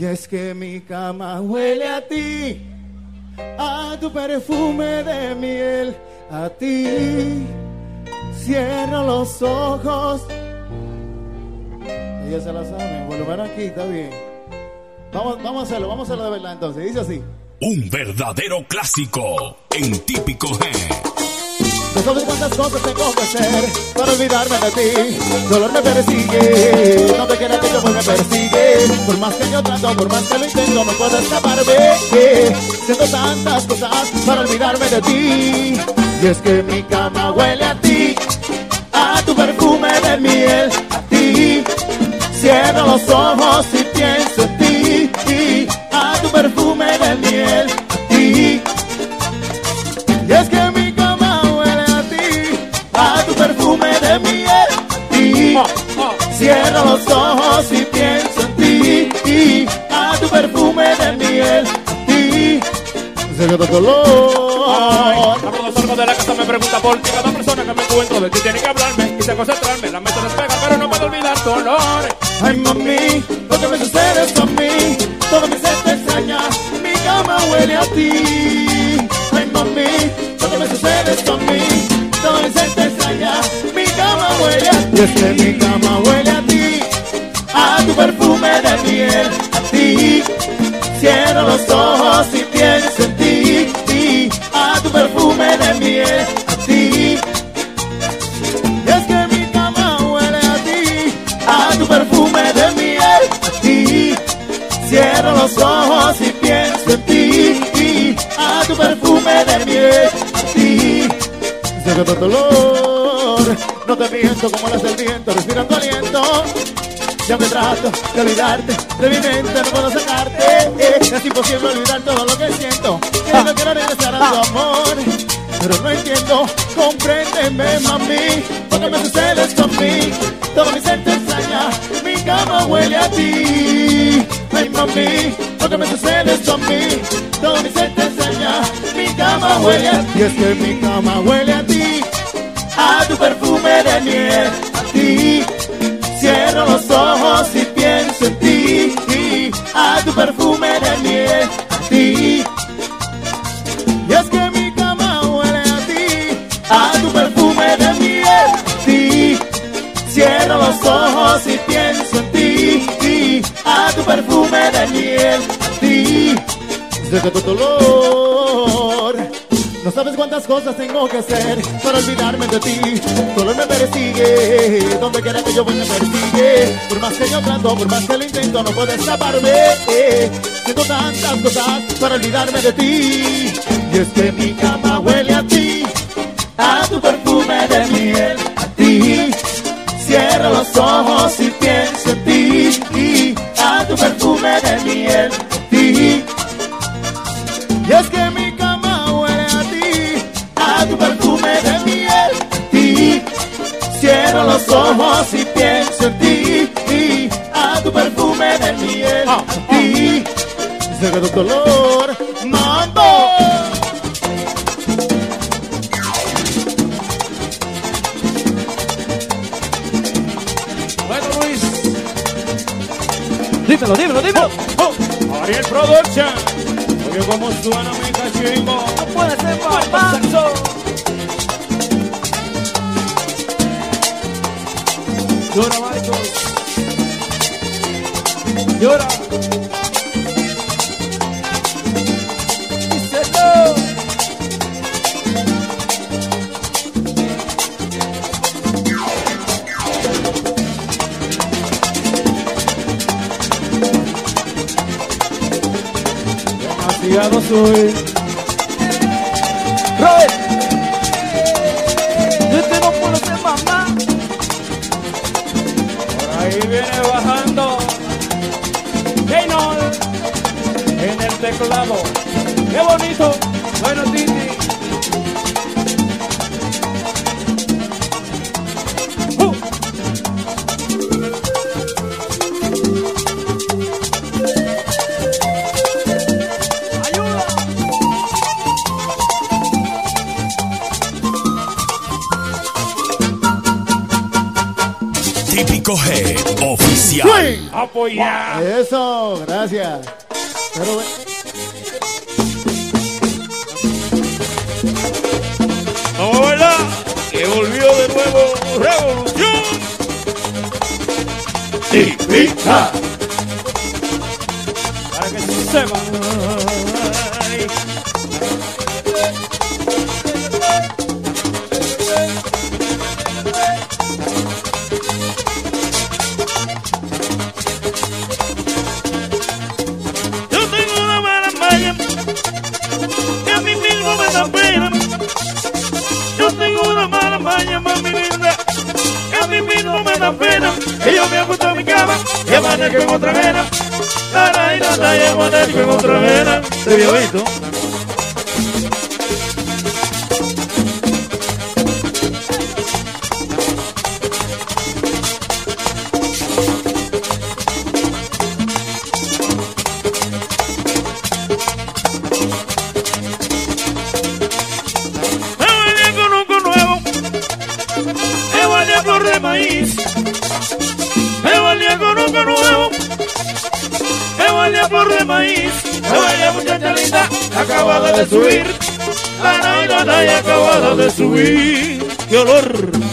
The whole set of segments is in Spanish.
Y es que mi cama huele a ti, a tu perfume de miel, a ti. Cierro los ojos. Ella se la sabe, volver aquí, está bien. Vamos, vamos a hacerlo, vamos a hacerlo de verdad entonces. Dice así. Un verdadero clásico en típico G. No sabes cuántas cosas tengo que hacer para olvidarme de ti. Dolor me persigue, no te quieras que yo me persigue. Por más que yo trato, por más que lo intento, no puedo escaparme. Siento tantas cosas para olvidarme de ti. Y es que mi cama huele a ti, a tu perfume de miel, a ti. Cierro los ojos y pienso en ti, a tu perfume de miel, Cierro los ojos y pienso en ti, a tu perfume de miel, a ti. Secreto color. Cuando salgo de la casa me pregunta por ti Cada persona que me encuentro de ti tiene que hablarme Quise concentrarme, la mente despega Pero no puedo olvidar tu olor Ay mami, lo que me sucede es a mí, todo mi ser te extraña, mi cama huele a ti. Ay mami, lo que me sucede es a mí, Y es que mi cama huele a ti, a tu perfume de miel, a ti. Cierro los ojos y pienso en ti, a tu perfume de miel, a ti. Y es que mi cama huele a ti, a tu perfume de miel, a ti. Cierro los ojos y pienso en ti, a tu perfume de miel, a ti. No te miento como las del viento, respirando aliento. Ya me trato de olvidarte, de mi mente no puedo sacarte. Eh, es imposible olvidar todo lo que siento. Que no quiero regresar a tu amor. Pero no entiendo, compréndeme, mami. Lo que me sucede es con mí. Todo mi ser te extraña, mi cama huele a ti. Ay, mami, lo que me sucede es con mí. Todo mi ser te extraña, mi cama huele a ti. Y es que mi cama huele a ti, a tu perfume de miel, a ti. Cierro los ojos y pienso en ti, a tu perfume de miel, a ti. Y es que mi cama huele a ti, a tu perfume de miel, a ti. Cierro los ojos y pienso en ti, a tu perfume de miel, a ti. Dolor. No sabes cuántas cosas tengo que hacer para olvidarme de ti. Dolor me persigue, donde quiera que yo voy me persigue. Por más que yo trato, por más que lo intento, no puedo escaparme. Tengo tantas cosas para olvidarme de ti. Y es que mi cama huele a ti, a tu perfume de miel, a ti. Cierro los ojos y pienso en ti, a tu perfume de miel, a ti. Y es que Los ojos y pienso en ti, a tu perfume de miel, a ti. Secreto color, mambo. Bueno Luis, Dímelo, dímelo, dímelo. oh, Ariel Production Oye cómo suena mi cachimbo No puede ser papá. Llora Michael Llora. Demasiado soy lado. ¡Qué bonito! Bueno, Titi. G oficial. ¡Sí! Apoyar. Eso, gracias. 사 Este videoito. subí, qué olor.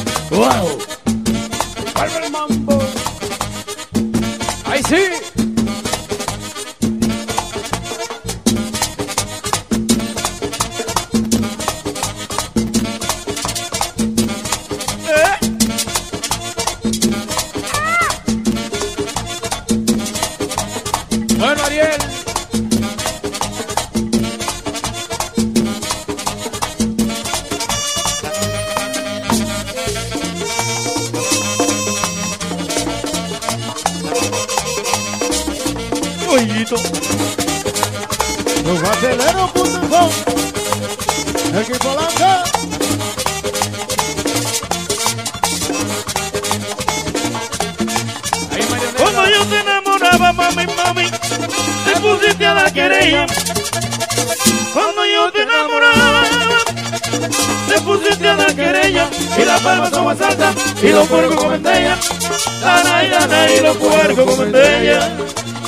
bailan ahí los puercos como en bella.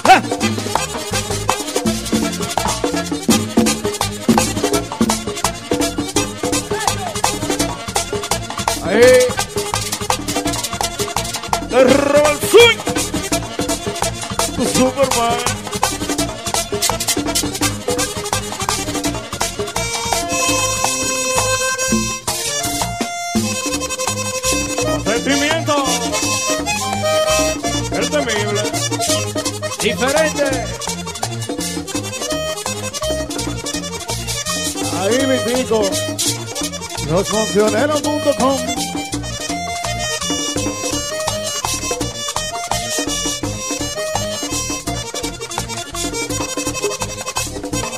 ¡Ah! losconcioneros.com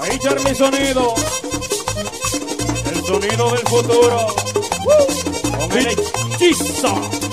Ahí está mi Sonido, el sonido del futuro. Uh, con el hechizo.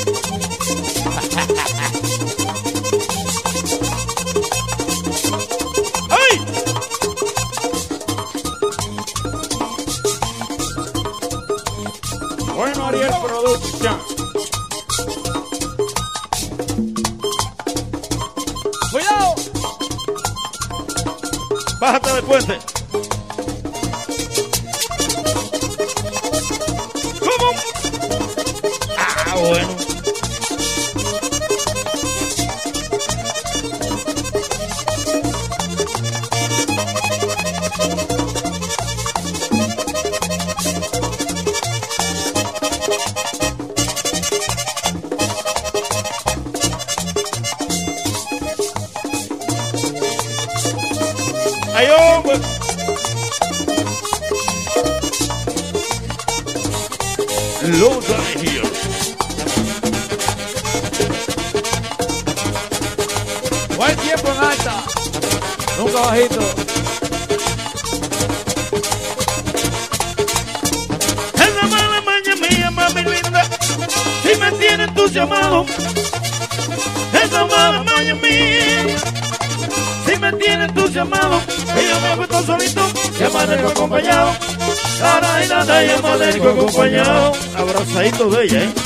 五人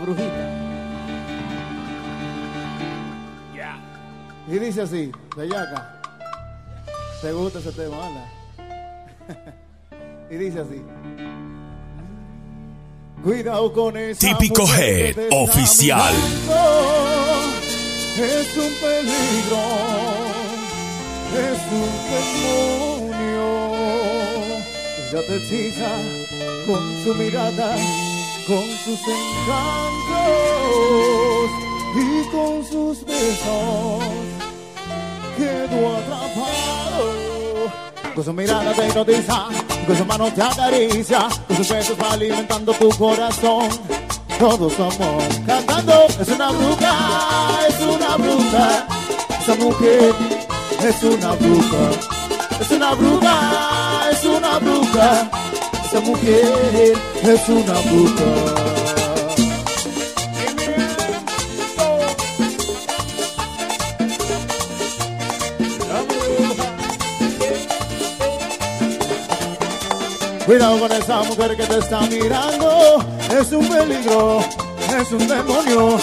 Brujita. y dice así, Bellaca. ¿Te gusta ese tema, Ana? y dice así. Cuidado con esa Típico Head oficial. mirando. Es un peligro. Es un demonio. Ella te hechiza con su mirada, con sus encantos y con sus besos. Quedo atrapado. Con su mirada te hipnotiza, con su mano te acaricia, con sus besos va alimentando tu corazón. Todos somos cantando, es una bruja, es una bruja. Esa mujer es una bruja, es una bruja, es una bruja. Esa mujer es una bruja. Cuidado con esa mujer que te está mirando, es un peligro, es un demonio.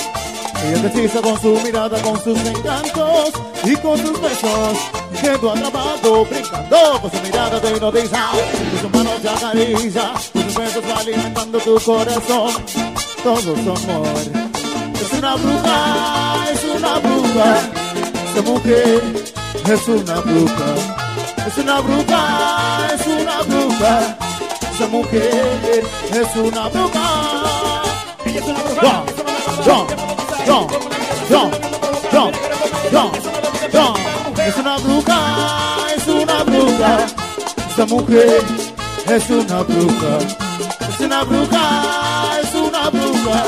Ella te con su mirada, con sus encantos y con sus besos. Quedo atrapado, brincando, con su mirada te hipnotiza, con sus manos te acaricia, con sus besos va alimentando tu corazón. Todos somos. Es una bruja, es una bruja, esa mujer es una bruja. Es una bruja, es una bruja. Esa mujer es una bruja. Ella es una bruja. Yo, yo, yo, yo, yo, yo. Es una bruja, es una bruja. Esa mujer es una bruja. Es una bruja, es una bruja.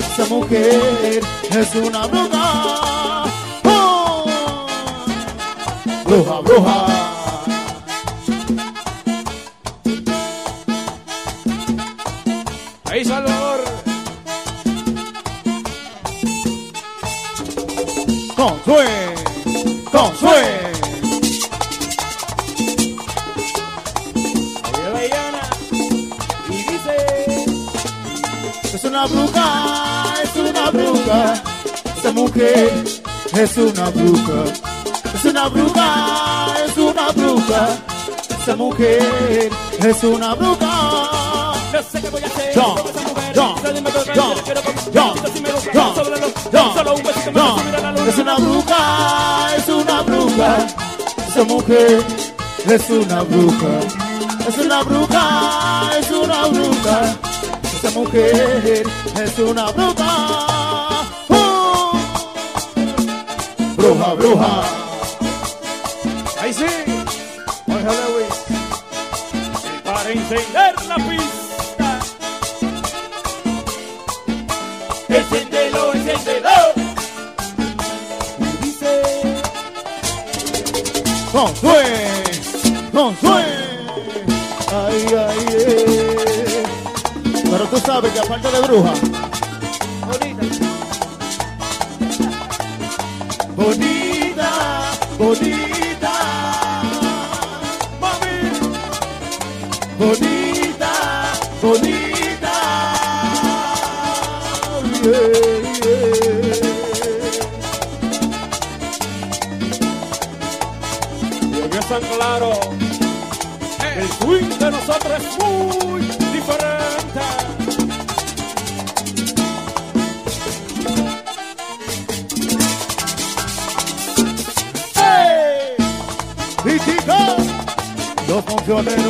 Esa mujer es una bruja. ¡Oh! Bruja, bruja. Mujer es una bruja. Es una bruja, es una bruja. Esa mujer es una bruja. No sé qué voy a hacer mirar la luna. es una bruja, es una bruja. Esa mujer es una bruja. Es una bruja, es una bruja. Esa mujer es una bruja. bruja, bruja. Ahí sí, Jorge Lewis. Y para encender la pista. Encéndelo, encéndelo. Y dice. Josué, Josué. Ay, ay, ay. Pero tú sabes que aparte de bruja. Bonita, bonita,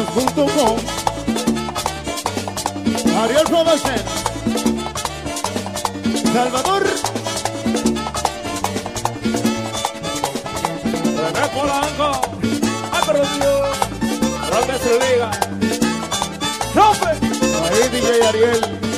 funcioneros.com Ariel Production Salvador. René Polanco, pero Dios, Grandes Ligas, ¡Rompe! Ahí DJ Ariel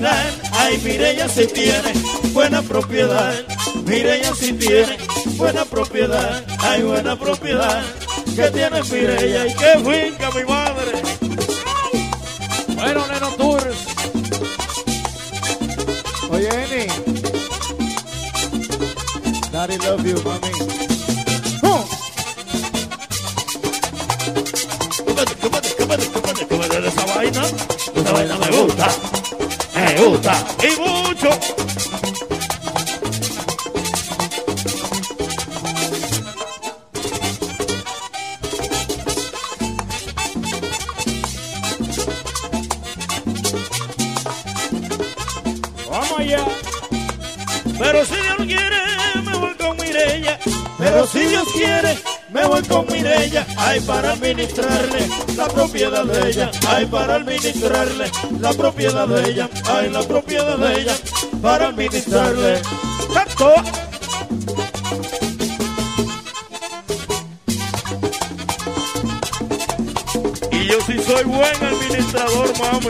barbaridad. Ay, mire, ella sí tiene buena propiedad. Mire, ella sí tiene buena propiedad. Ay, buena propiedad. Que tiene Mireya y qué finca, mi madre. Bueno, Neno Tours. Oye, Eni. Daddy love you, mami. ¡Oh! Cómete, cómete, cómete, cómete, cómete de esa vaina. Esa vaina me gusta. Me gusta. Y mucho. Vamos allá. Pero si Dios quiere, me voy con Mirella. Pero si Dios quiere, me voy con Mirella. Ay, para administrarle la propiedad de ella. Ay, para administrarle la propiedad de ella. Ay, la propiedad de ella. Para administrarle. ¡Tanto! Y yo sí soy buen administrador, mami.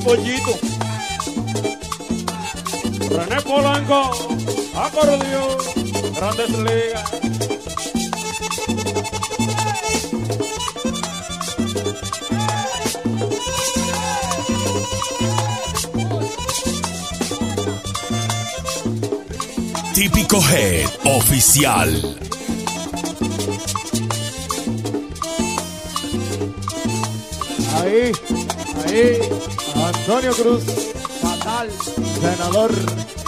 Pollito. René Polanco, acordeón, grandes ligas. Típico Head Oficial. Ahí, Ahí, Antonio Cruz, fatal. senador.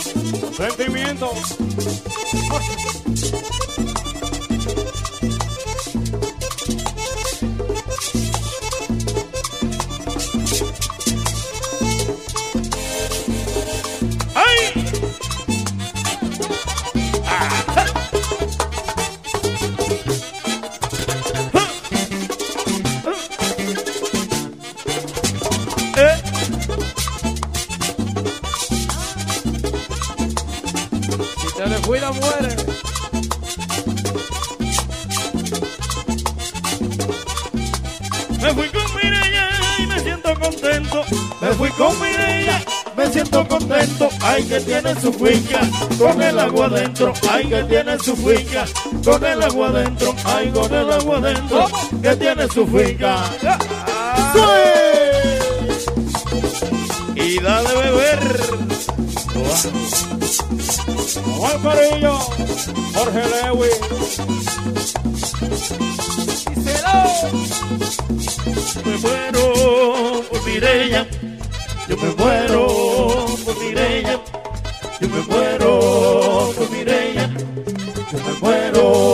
Si te le cuida, muere. Me fui con Mireya y me siento contento. Me fui con Mireya, me siento contento. Ay, que tiene su finca con el agua adentro. Ay, que tiene su finca con el agua adentro. Ay, con el agua adentro. Que tiene su finca. Y da de beber. Juan Carillo, Jorge Lewis. me muero por Mireya, yo me muero por Mireya, yo me muero por Mireya, yo me muero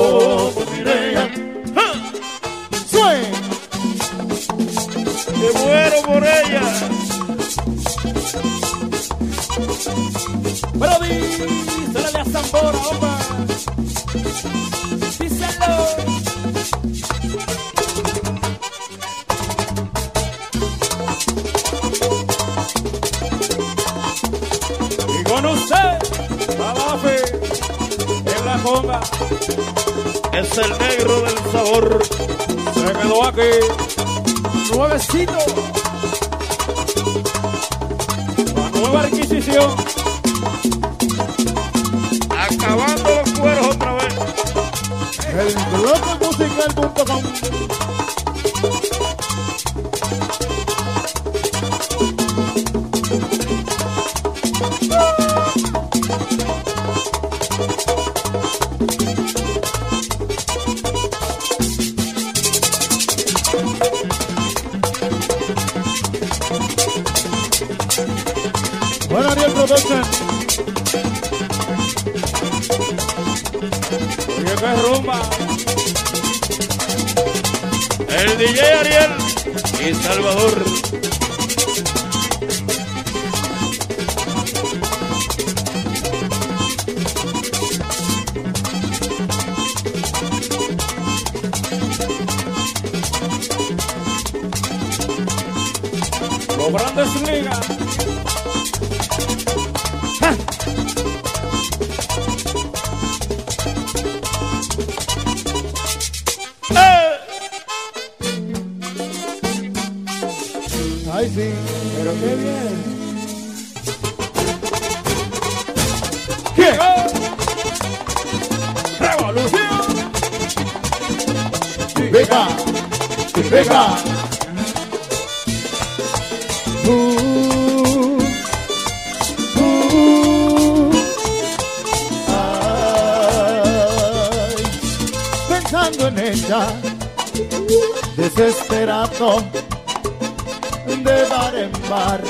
La nueva Inquisición. Acabando los cueros otra vez. El Salvador. En ella, desesperado, de bar en bar,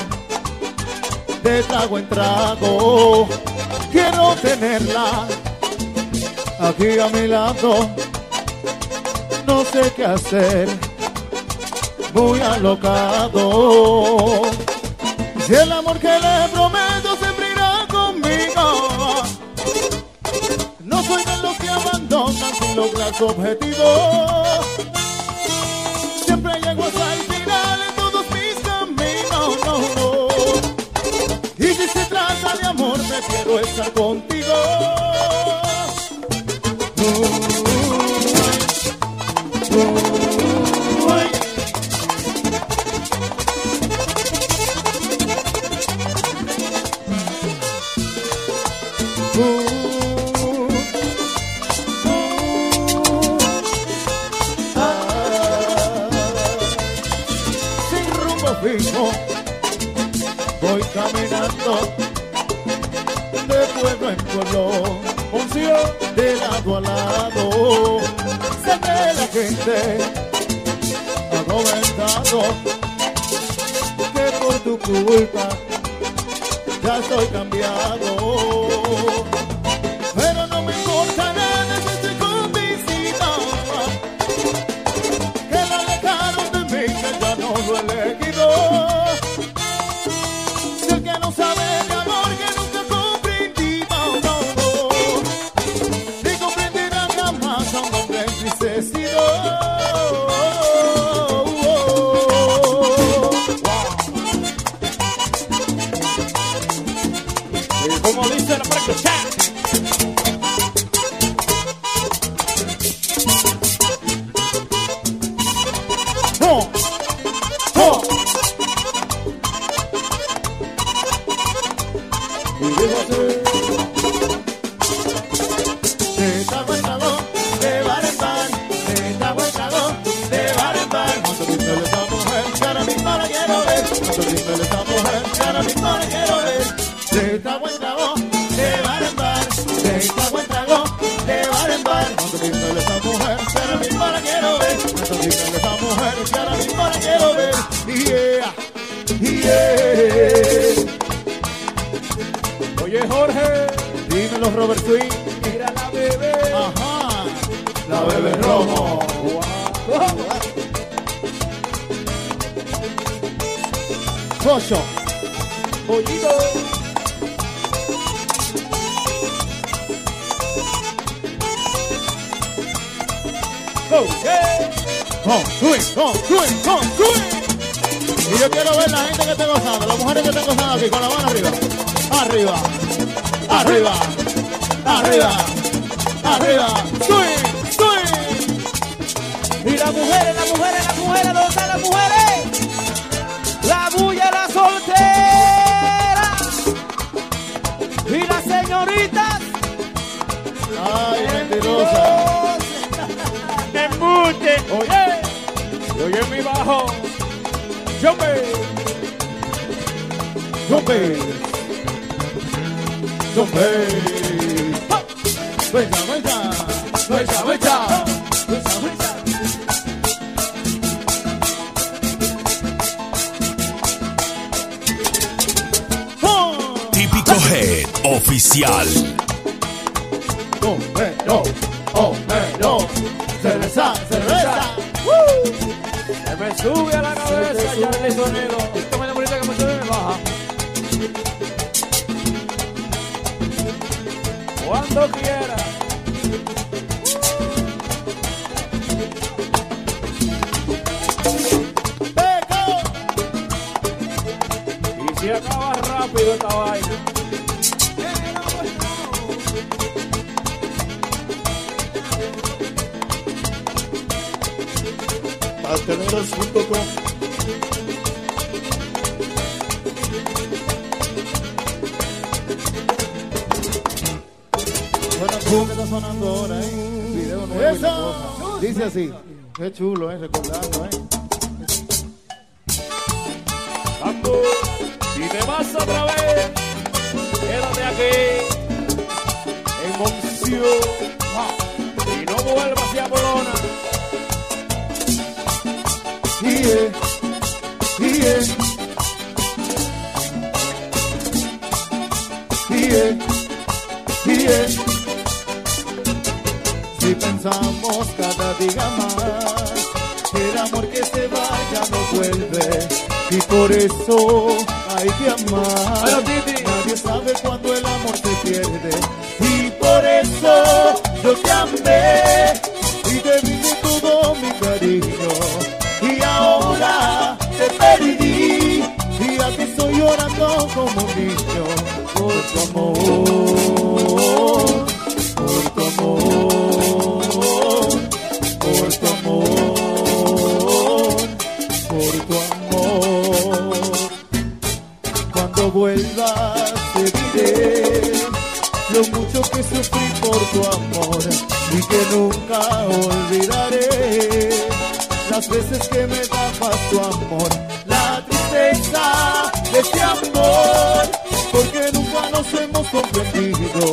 de trago en trago, quiero tenerla aquí a mi lado no sé qué hacer, muy alocado. Si el amor que le prometo lograr su objetivo. Siempre llego hasta el final en todos mis caminos. no, no. Y si se trata de amor, prefiero estar contigo. ಾಗೋ Y yo quiero ver la gente que esté gozando, las mujeres que estén gozando aquí, con la mano arriba. Arriba. Arriba. Arriba. Arriba. Swing, swing. Y las mujeres, las mujeres, las mujeres, ¿dónde están las mujeres? La bulla, la soltera. Y las señoritas. Ay, mentirosa. Oye, oye mi bajo. Jumpe. Jumpe. Jumpe. Venga, venga. Venga, venga. Típico Head Oficial. Cuando quiera. Peco. Y si acaba rápido esta vaina. Barteleros.com Que está sonando ahora, ¿eh? Video nuevo y la cosa. Dice así. Qué chulo, ¿eh? Recordando, ¿eh? Paco, si te vas otra vez, quédate aquí en Monción y no vuelvas hacia Bolona. Yeah, yeah. Yeah, por eso hay que amar. Cuando vuelvas te diré lo mucho que sufrí por tu amor y que nunca olvidaré. Las veces que me dabas tu amor, la tristeza de este amor, porque nunca nos hemos comprendido,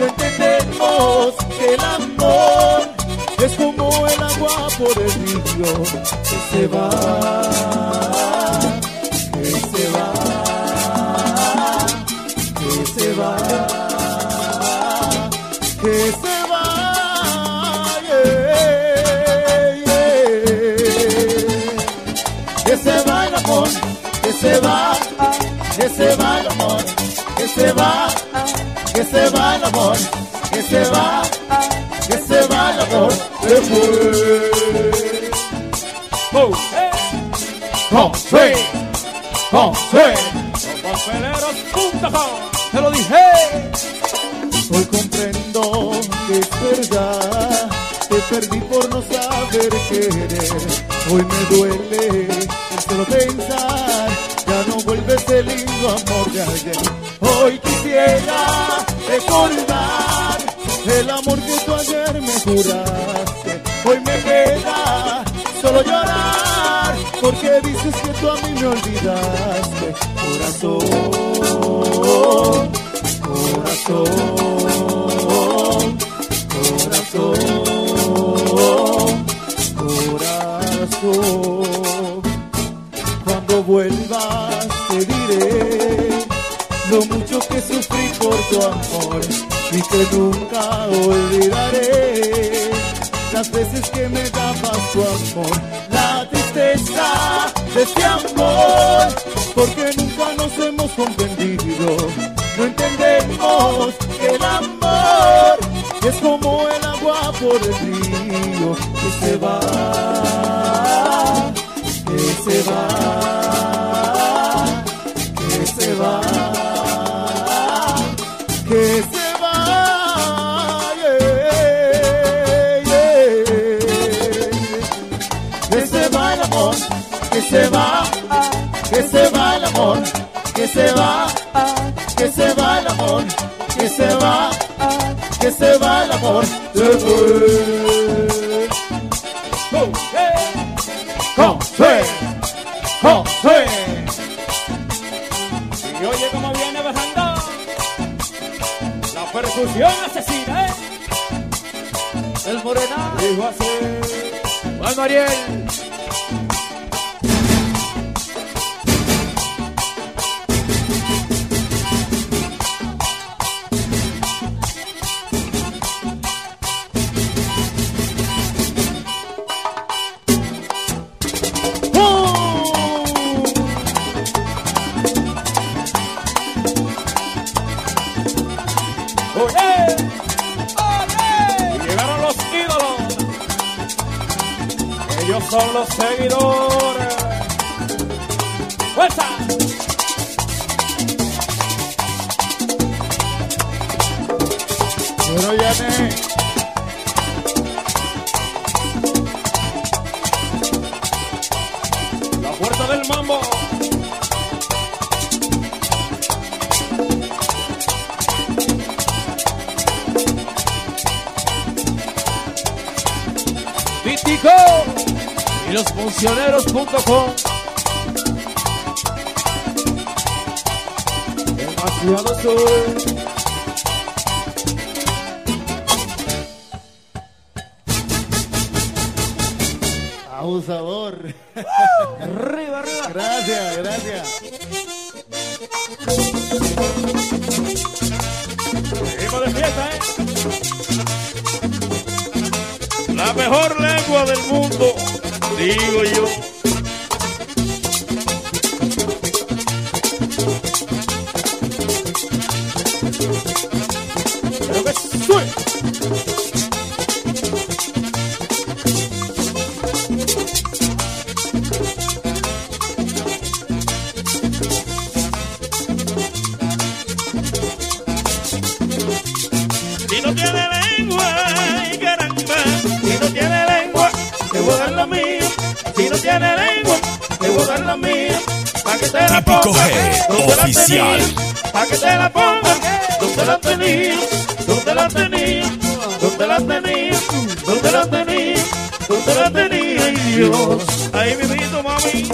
no entendemos que el amor es como el agua por el río que se va, se va, que se va el amor, que se va, que se va el amor, que se va, que se va el amor, se fue. Oh, hey. Con fe, con fe, con te lo dije. Hoy comprendo que es verdad, te perdí por no saber querer. Hoy me duele solo pensar amor de ayer. Hoy quisiera recordar el amor que tú ayer me juraste. Hoy me queda solo llorar porque dices que tú a mí me olvidaste, corazón. le Dios. Ahí mi mami.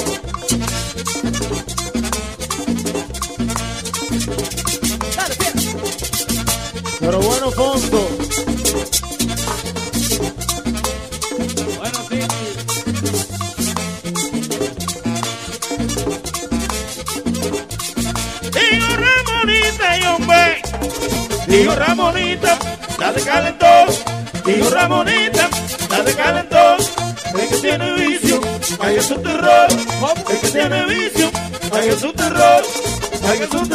Jesús.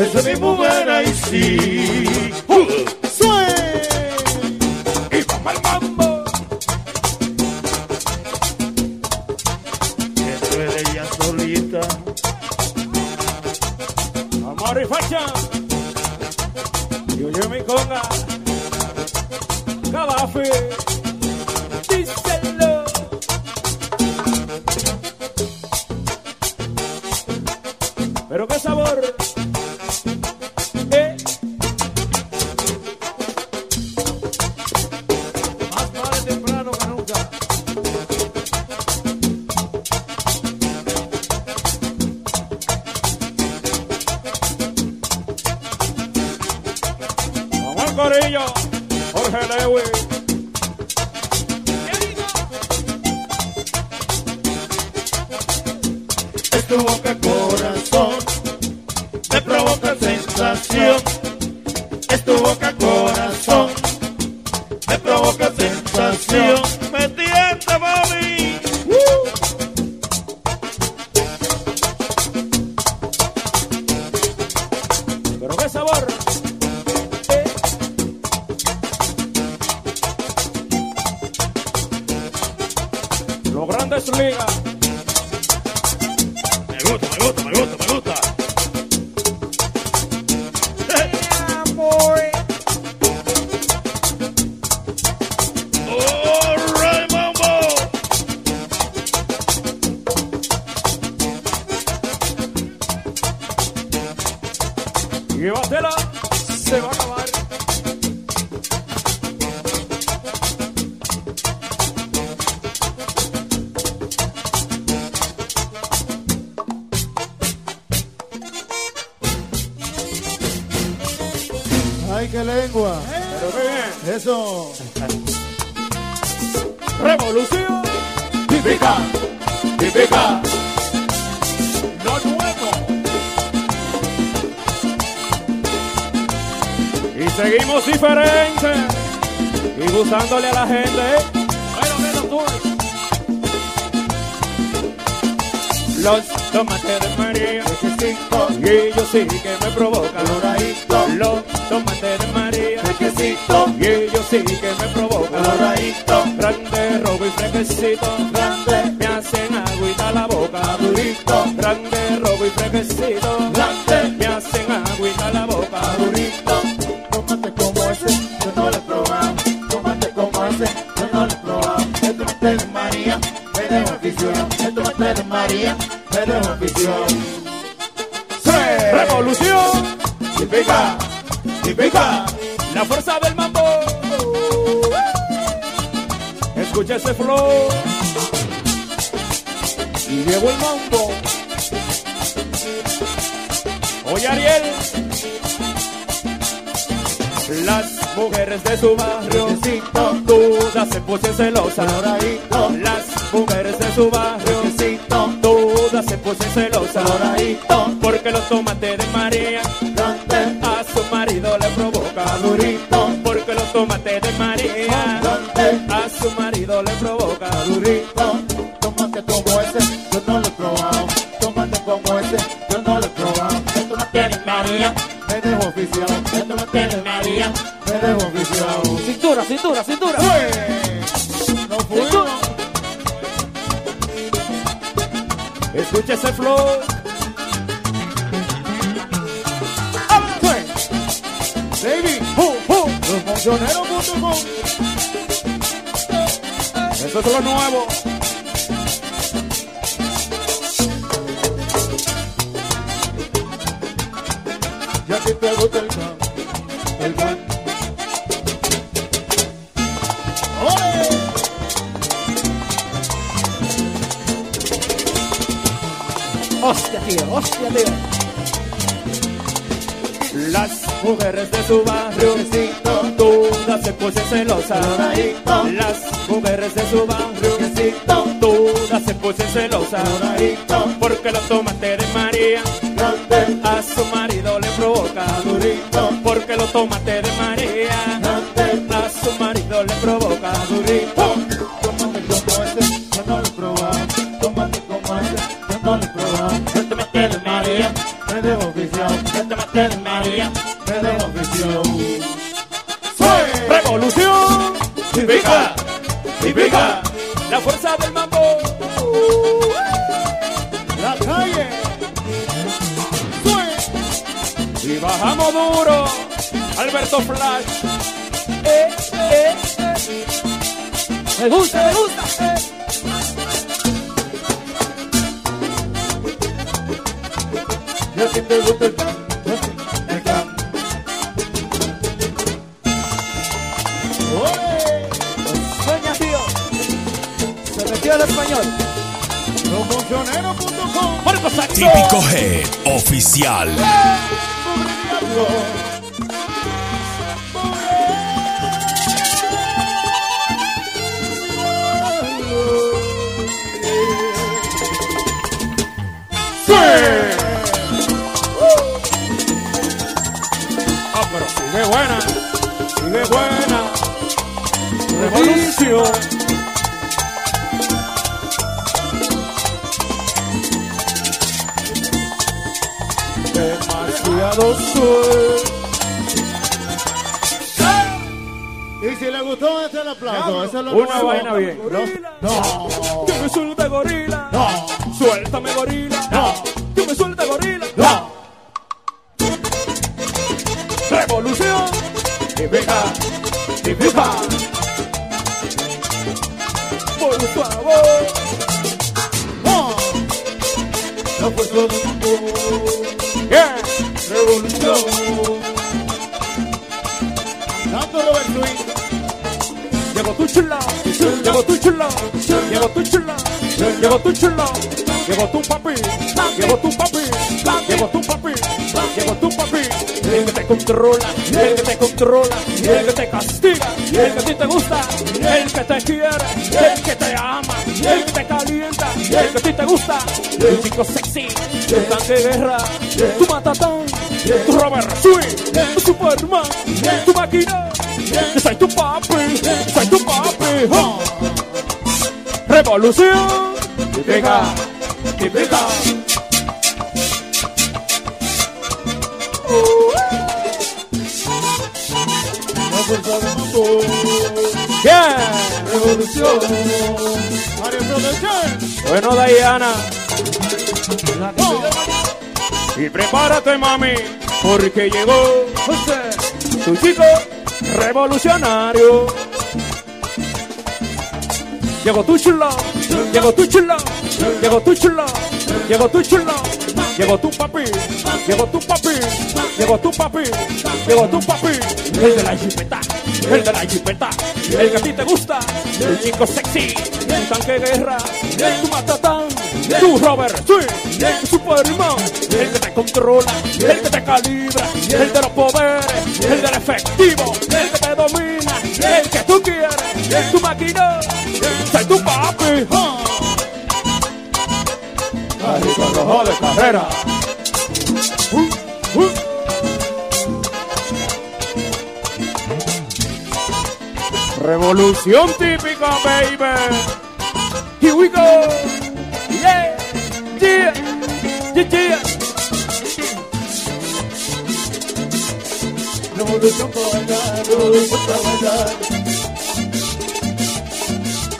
Mas também mulher aí sim. a la gente. ¿eh? Los tomates de María, requisito, y yo sí que me provoca. Doradito. Los tomates de María, requisito, y yo sí que me provoca. Doradito. Grande, robo y fresquecito, grande, me hacen agüita la boca. Durito. Grande, robo y fresquecito, grande María, tenemos afición. ¡Sí! ¡Revolución! ¡Típica! ¡Típica! La fuerza del mambo. Escucha ese flow. Y llegó el mambo. Oye Ariel. Las mujeres de su barrio sin duda se pusieron celosas. Las mujeres de su barrio todas se pusieron celosas. coloradito, Porque los tomates de María grande, a su marido le provoca durito, Porque los tomates de María grande, a su marido le provoca durito. Tómate como ese, yo no lo he probado. Tómate como ese, yo no lo he probado. Esto no tiene María, me dejo oficial. Esto no tiene María, me dejo oficial. Cintura, cintura, cintura. No Escucha ese flow. Baby, ¡pum, pum! Los funcioneros.com. Eso es lo nuevo. Ya que te gusta el Hostia. Las mujeres de su barrio todas se pusieron celosas. Las mujeres de su barrio todas se pusieron celosas. Porque los tomates de María a su marido le provoca. durito, Porque los tomates de María a su marido le provoca. durito. Tiene María, me dejo oficial. Revolución típica, típica, la fuerza del mambo. La calle. Y bajamos duro, Alberto Flash. Eh, eh, eh. Me gusta, me gusta. eh. Sí te gusta el can, Saxo. Típico G oficial. Ah, pero sigue buena, sigue buena. Revolución. Y si le gustó, ese es el aplauso. Ese es lo Una vaina bien. No. Que me suelta gorila. No. Suéltame gorila. No. Que me suelta gorila. No. Revolución. Típica. Típica. Por favor. No. Fuerza del mundo. Yeah. Revolución. Tu chula, llegó tu chula, llegó tu chula, llegó tu chula, llegó tu papi, llegó tu papi, llegó tu papi, llegó tu papi, el que te controla, el que te controla, el que te castiga, el que a ti te gusta, el que te quiere, el que te ama, el que te calienta, el que a ti te gusta, el chico sexy, tu tanque de guerra, tu matatán, tu Robert Sweet, tu Superman, tu máquina. Yo soy tu papi, soy tu papi. ¡oh! Revolución típica, típica. Yeah. Revolución. Bueno, Diana, y prepárate, mami, porque llegó José. tu chico revolucionario. Llegó tu chulo, llegó tu chulo, llegó tu chulo, llegó tu chulo, llegó tu papi, llegó tu papi, llegó tu papi, llegó tu papi, el de la jipeta, el de la jipeta, el que a ti te gusta, el chico sexy, el tanque de guerra, tu matatán, tu Robert Swing, el Superman, el que te controla, el que te calibra, el de los poderes, el del efectivo, el que te domina, el que tú quieres, tu máquina, soy tu papi. Carrito rojo de carrera. Uh, uh. Revolución típica, baby. Here we go. Yeah, yeah. Revolución para bailar, revolución para bailar.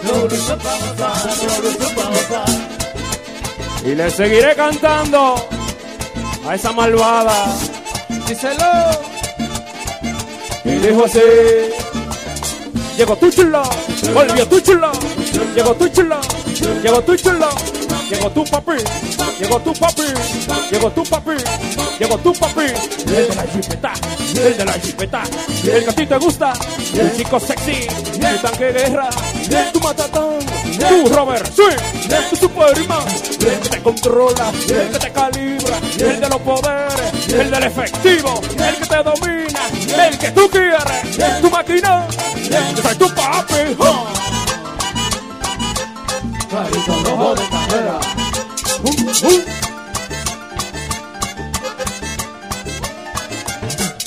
Revolución para gozar, revolución para gozar. Y le seguiré cantando a esa malvada. Díselo. Y dijo así. Llegó tu chulo, volvió tu chulo, llegó tu chulo, llegó tu chulo, llegó tu papi, llegó tu papi, llegó tu papi, llegó tu papi, el de la jipeta, el de la jipeta, el que a ti te gusta, el chico sexy, el tanque guerra, tu matatán, tu Robert Swing, tu Superman, el que te controla, el que te calibra, el de los poderes, el del efectivo, el que te domina, el que tú quieres, tu máquina, soy tu papi. Carrito rojo de carrera. Uh, uh.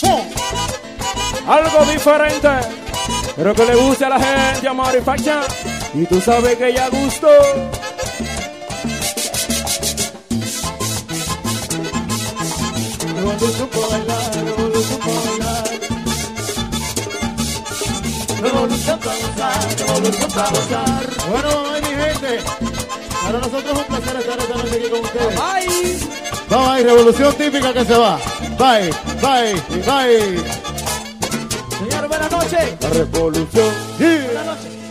Oh. Algo diferente, pero que le guste a la gente a Marifacha. Y tú sabes que ya gustó. Revolución para bailar, revolución para bailar. Revolución para gozar, revolución para gozar. Bueno, ay, mi gente. Para nosotros es un placer estar esta noche aquí con ustedes. Ay, Vamos ahí, revolución típica que se va. Bye, bye, bye. señor, buenas noches. La revolución. Buenas noches.